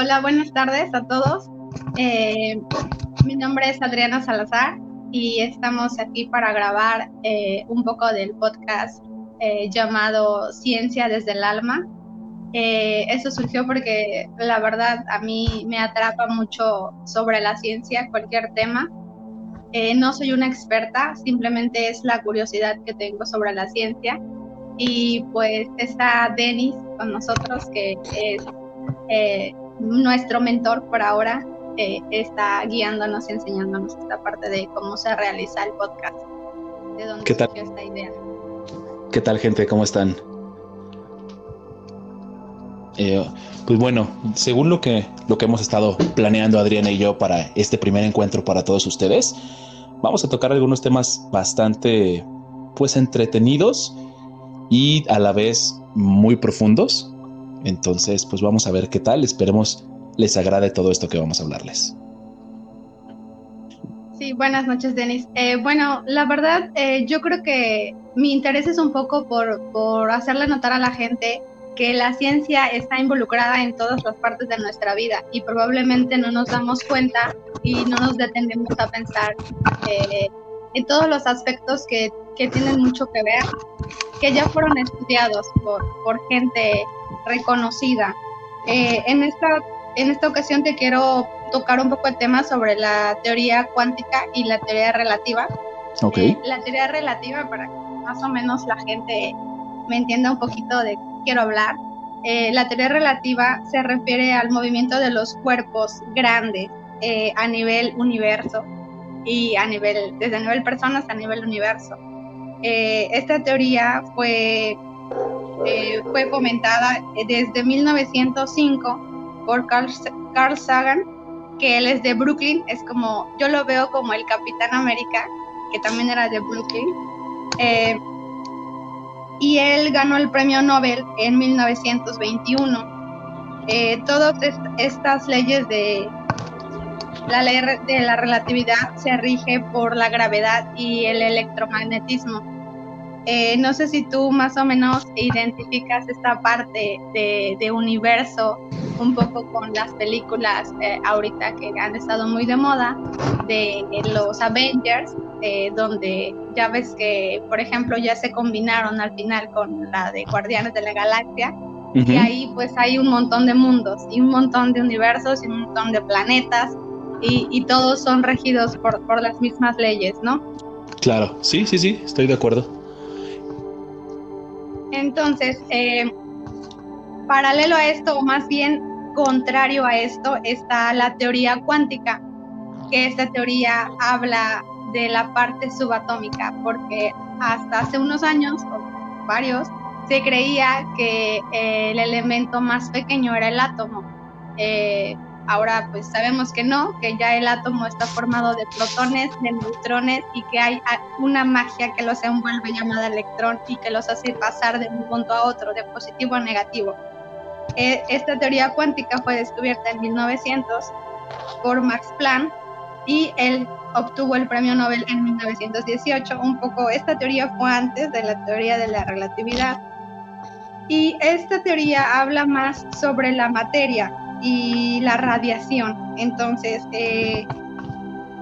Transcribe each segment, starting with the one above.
Hola, buenas tardes a todos. Eh, mi nombre es Adriana Salazar y estamos aquí para grabar eh, un poco del podcast eh, llamado Ciencia desde el Alma. eso surgió porque la verdad a mí me atrapa mucho sobre la ciencia, cualquier tema. no soy una experta, simplemente es la curiosidad que tengo sobre la ciencia. Y pues está Denis con nosotros, que es nuestro mentor por ahora eh, está guiándonos y enseñándonos esta parte de cómo se realiza el podcast, de dónde ¿Qué tal? esta idea. ¿Qué tal gente? ¿Cómo están? Eh, pues bueno, según lo que, lo que hemos estado planeando Adriana y yo para este primer encuentro para todos ustedes, vamos a tocar algunos temas bastante pues entretenidos y a la vez muy profundos entonces, pues vamos a ver qué tal. Esperemos les agrade todo esto que vamos a hablarles. Sí, buenas noches, Denis. Eh, bueno, la verdad, eh, yo creo que mi interés es un poco por, por hacerle notar a la gente que la ciencia está involucrada en todas las partes de nuestra vida y probablemente no nos damos cuenta y no nos detenemos a pensar eh, en todos los aspectos que, que, tienen mucho que ver, que ya fueron estudiados por, por gente reconocida. Eh, en, esta, en esta ocasión te quiero tocar un poco el tema sobre la teoría cuántica y la teoría relativa. Okay. Eh, la teoría relativa, para que más o menos la gente me entienda un poquito de qué quiero hablar. Eh, la teoría relativa se refiere al movimiento de los cuerpos grandes a nivel universo y a nivel, desde nivel personas a nivel universo. esta teoría fue eh, fue comentada desde 1905 por Carl, Carl, Sagan, que él es de Brooklyn, es como, yo lo veo como el Capitán América, que también era de Brooklyn. Eh, y él ganó el premio Nobel en 1921. Eh, todas estas leyes de la ley de la relatividad se rige por la gravedad y el electromagnetismo. Eh, no sé si tú más o menos identificas esta parte de, universo un poco con las películas eh, ahorita que han estado muy de moda de los Avengers, eh, donde ya ves que, por ejemplo, ya se combinaron al final con la de Guardianes de la Galaxia. Y ahí pues hay un montón de mundos y un montón de universos y un montón de planetas y, y todos son regidos por, por las mismas leyes, ¿no? Claro, sí, sí, sí, estoy de acuerdo. Entonces, eh, paralelo a esto, o más bien contrario a esto, está la teoría cuántica, que esta teoría habla de la parte subatómica, porque hasta hace unos años, o varios, se creía que eh, el elemento más pequeño era el átomo. Eh, Ahora pues sabemos que no, que ya el átomo está formado de protones, de neutrones y que hay una magia que los envuelve llamada electrón y que los hace pasar de un punto a otro, de positivo a negativo. E, esta teoría cuántica fue descubierta en 1900 por Max Planck y él obtuvo el premio Nobel en 1918. Un poco, esta teoría fue antes de la teoría de la relatividad. Y esta teoría habla más sobre la materia, y la radiación. Entonces, eh,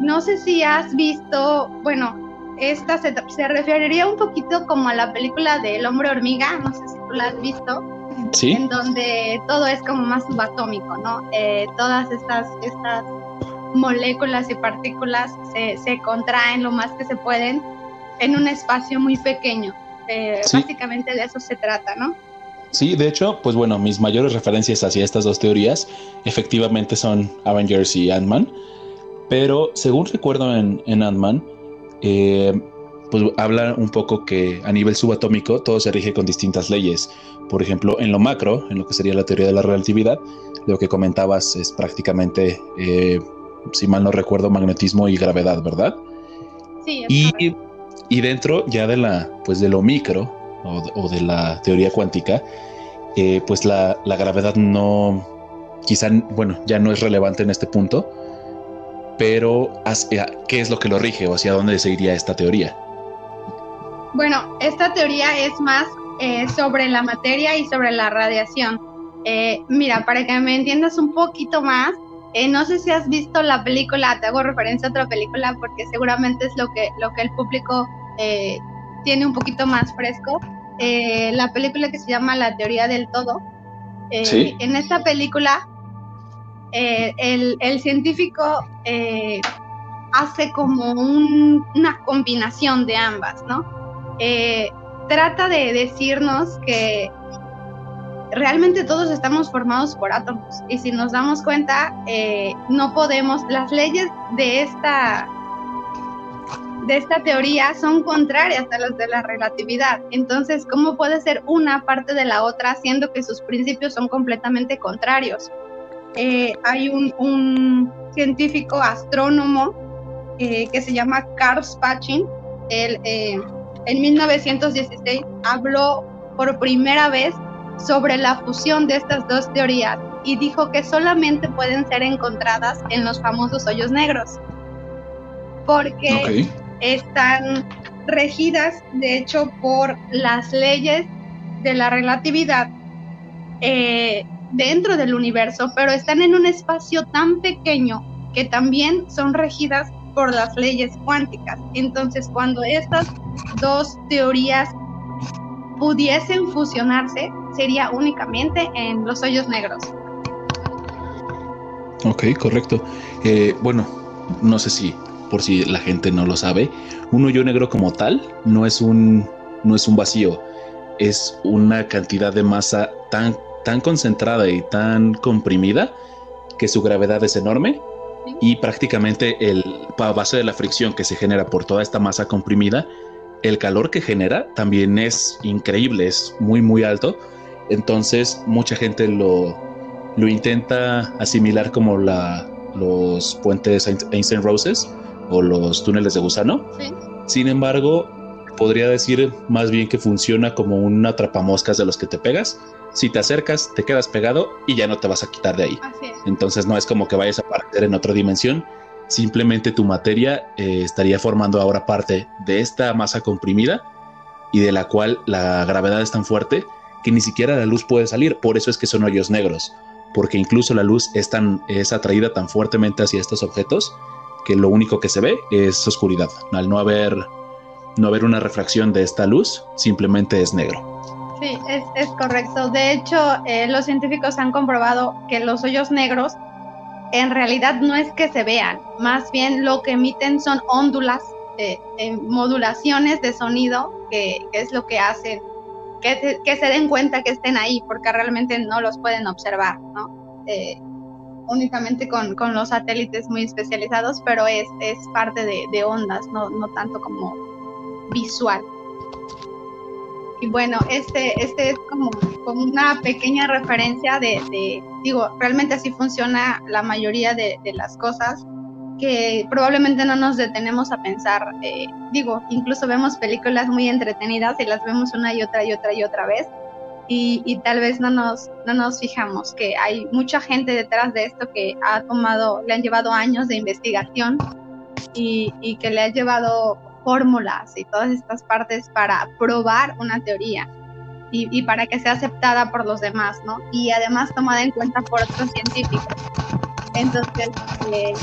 no sé si has visto, bueno, esta se, se, referiría un poquito como a la película de El hombre hormiga, no sé si tú la has visto, ¿Sí? en donde todo es como más subatómico, ¿no? Eh, todas estas, estas moléculas y partículas se, se, contraen lo más que se pueden en un espacio muy pequeño. Eh, básicamente de eso se trata, ¿no? Sí, de hecho, pues bueno, mis mayores referencias hacia estas dos teorías efectivamente son Avengers y Ant-Man, pero según recuerdo en, Ant-Man, eh, pues habla un poco que a nivel subatómico todo se rige con distintas leyes. Por ejemplo, en lo macro, en lo que sería la teoría de la relatividad, lo que comentabas es prácticamente, eh, si mal no recuerdo, magnetismo y gravedad, ¿verdad? Sí. Y, y dentro ya de la, pues de lo micro, o, de la teoría cuántica, eh, pues la, gravedad no, quizá, bueno, ya no es relevante en este punto, pero ¿qué es lo que lo rige o hacia dónde se iría esta teoría? Bueno, esta teoría es más eh, sobre la materia y sobre la radiación. Eh, mira, para que me entiendas un poquito más, eh, no sé si has visto la película, te hago referencia a otra película porque seguramente es lo que, lo que el público eh, tiene un poquito más fresco. La película que se llama La teoría del todo. En esta película, el, el, científico hace como una combinación de ambas, ¿no? trata de decirnos que realmente todos estamos formados por átomos y si nos damos cuenta eh, no podemos las leyes de esta de esta teoría son contrarias a las de la relatividad. Entonces cómo puede ser una parte de la otra siendo que sus principios son completamente contrarios eh, hay un, científico astrónomo eh, que se llama Karl Spachin. Él en 1916 habló por primera vez sobre la fusión de estas dos teorías y dijo que solamente pueden ser encontradas en los famosos hoyos negros, porque están regidas, de hecho, por las leyes de la relatividad eh, dentro del universo, pero están en un espacio tan pequeño que también son regidas por las leyes cuánticas. Entonces, cuando estas dos teorías pudiesen fusionarse, sería únicamente en los hoyos negros. Ok, correcto. Eh, bueno, no sé si por si la gente no lo sabe, un hoyo negro como tal no es un, no es un vacío, es una cantidad de masa tan, tan concentrada y tan comprimida que su gravedad es enorme y prácticamente el, a base de la fricción que se genera por toda esta masa comprimida, el calor que genera también es increíble, es muy, muy alto. Entonces mucha gente lo, lo intenta asimilar como la, los puentes Einstein Roses o los túneles de gusano. Sin embargo, podría decir más bien que funciona como un atrapamoscas de los que te pegas. Si te acercas, te quedas pegado y ya no te vas a quitar de ahí. Entonces no es como que vayas a aparecer en otra dimensión. Simplemente tu materia eh, estaría formando ahora parte de esta masa comprimida y de la cual la gravedad es tan fuerte que ni siquiera la luz puede salir. Por eso es que son hoyos negros, porque incluso la luz es, tan, es atraída tan fuertemente hacia estos objetos que lo único que se ve es oscuridad. Al no haber, no haber una refracción de esta luz, simplemente es negro. Sí, es, correcto. De hecho, eh, los científicos han comprobado que los hoyos negros en realidad no es que se vean, más bien lo que emiten son óndulas, eh, modulaciones de sonido, que, que, es lo que hacen que, se den cuenta que estén ahí, porque realmente no los pueden observar, ¿no? Eh, únicamente con, con, los satélites muy especializados, pero es, es parte de, de ondas, no, no, tanto como visual. Y bueno, este, este es como, como una pequeña referencia de, de, digo, realmente así funciona la mayoría de, de las cosas que probablemente no nos detenemos a pensar. Eh, digo, incluso vemos películas muy entretenidas y las vemos una y otra y otra y otra vez. Y, tal vez no nos, no nos fijamos que hay mucha gente detrás de esto que ha tomado, le han llevado años de investigación y, y que le ha llevado fórmulas y todas estas partes para probar una teoría y, y, para que sea aceptada por los demás, ¿no? Y además tomada en cuenta por otros científicos. Entonces, eh,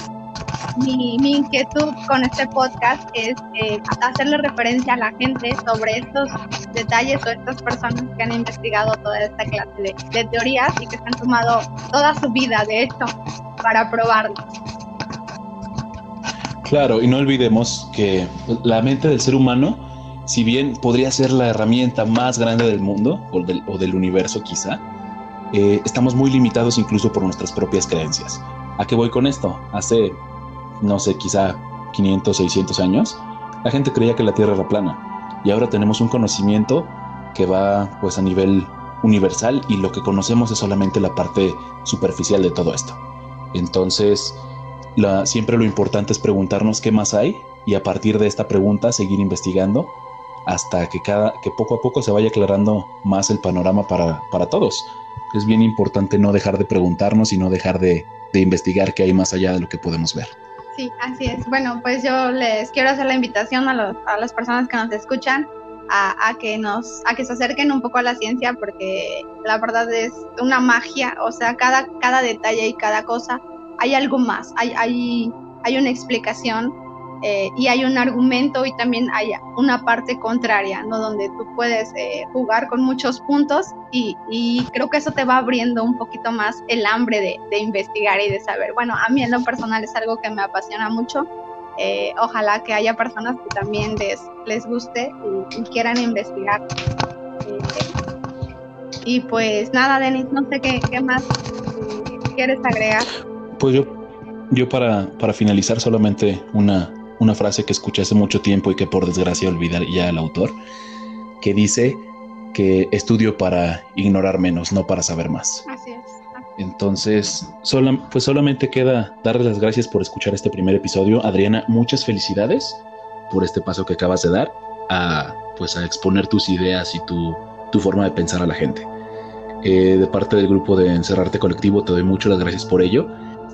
mi, inquietud con este podcast es eh, hacerle referencia a la gente sobre estos detalles o estas personas que han investigado toda esta clase de, teorías y que se han tomado toda su vida, de hecho, para probarlo. Claro, y no olvidemos que la mente del ser humano, si bien podría ser la herramienta más grande del mundo o del, universo quizá, eh, estamos muy limitados incluso por nuestras propias creencias. ¿A qué voy con esto? Hace no sé, quizá 500, 600 años, la gente creía que la Tierra era plana. Y ahora tenemos un conocimiento que va pues a nivel universal y lo que conocemos es solamente la parte superficial de todo esto. Entonces, siempre lo importante es preguntarnos qué más hay y a partir de esta pregunta seguir investigando hasta que, cada, que poco a poco se vaya aclarando más el panorama para, para todos. Es bien importante no dejar de preguntarnos y no dejar de, de investigar qué hay más allá de lo que podemos ver. Sí, así es. Bueno, pues yo les quiero hacer la invitación a, las personas que nos escuchan a, que nos, a que se acerquen un poco a la ciencia, porque la verdad es una magia, o sea, cada, cada detalle y cada cosa, hay algo más, hay, hay, hay una explicación eh, y hay un argumento y también hay una parte contraria, ¿no? Donde tú puedes eh, jugar con muchos puntos y, creo que eso te va abriendo un poquito más el hambre de, investigar y de saber. Bueno, a mí en lo personal es algo que me apasiona mucho eh, ojalá que haya personas que también les, les guste y, quieran investigar. Y pues nada, Denis, no sé qué, qué más quieres agregar. Pues yo, yo para, para finalizar solamente una, una frase que escuché hace mucho tiempo y que por desgracia olvidar ya el autor, que dice que estudio para ignorar menos, no para saber más. Así es. Entonces, pues solamente queda darles las gracias por escuchar este primer episodio. Adriana, muchas felicidades por este paso que acabas de dar a, pues, a exponer tus ideas y tu, forma de pensar a la gente. Eh, de parte del grupo de Encerrarte Colectivo, te doy muchas las gracias por ello.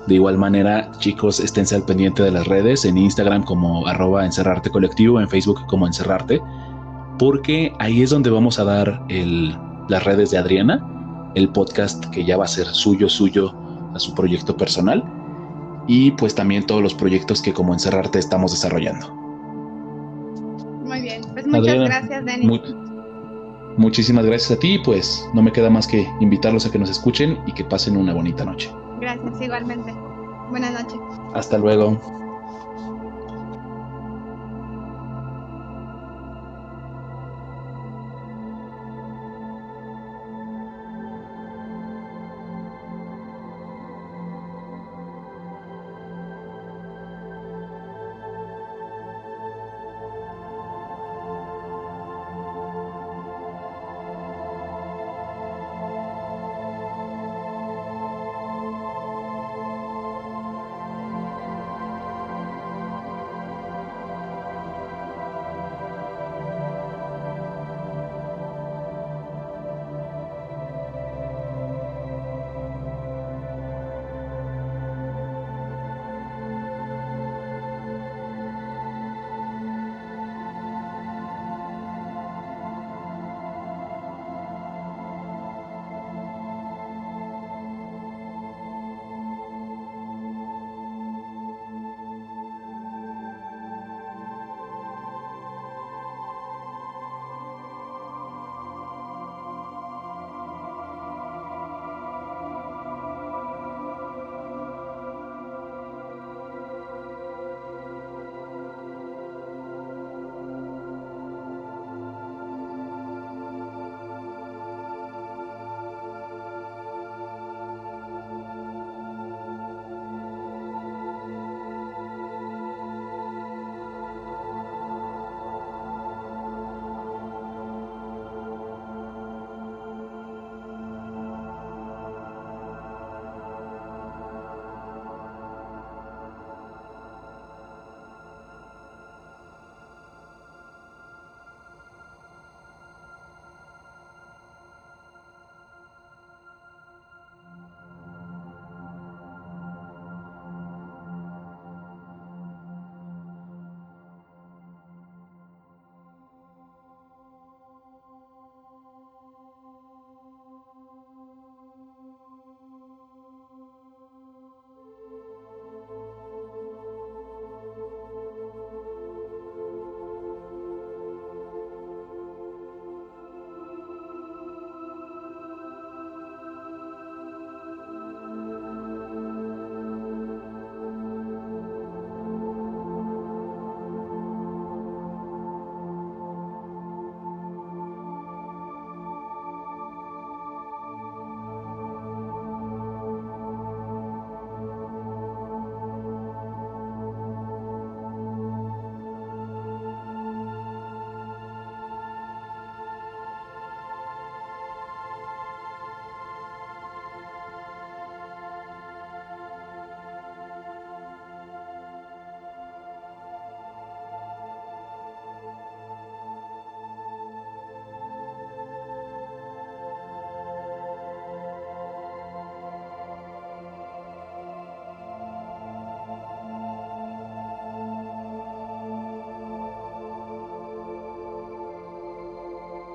De igual manera, chicos, esténse al pendiente de las redes, en Instagram como arroba encerrarte colectivo, en Facebook como encerrarte, porque ahí es donde vamos a dar las redes de Adriana el podcast que ya va a ser suyo, suyo a su proyecto personal y pues también todos los proyectos que como Encerrarte estamos desarrollando. Muy bien, pues muchas gracias, Denis. muchísimas gracias a ti, pues no me queda más que invitarlos a que nos escuchen y que pasen una bonita noche. Gracias, igualmente. Buenas noches. Hasta luego.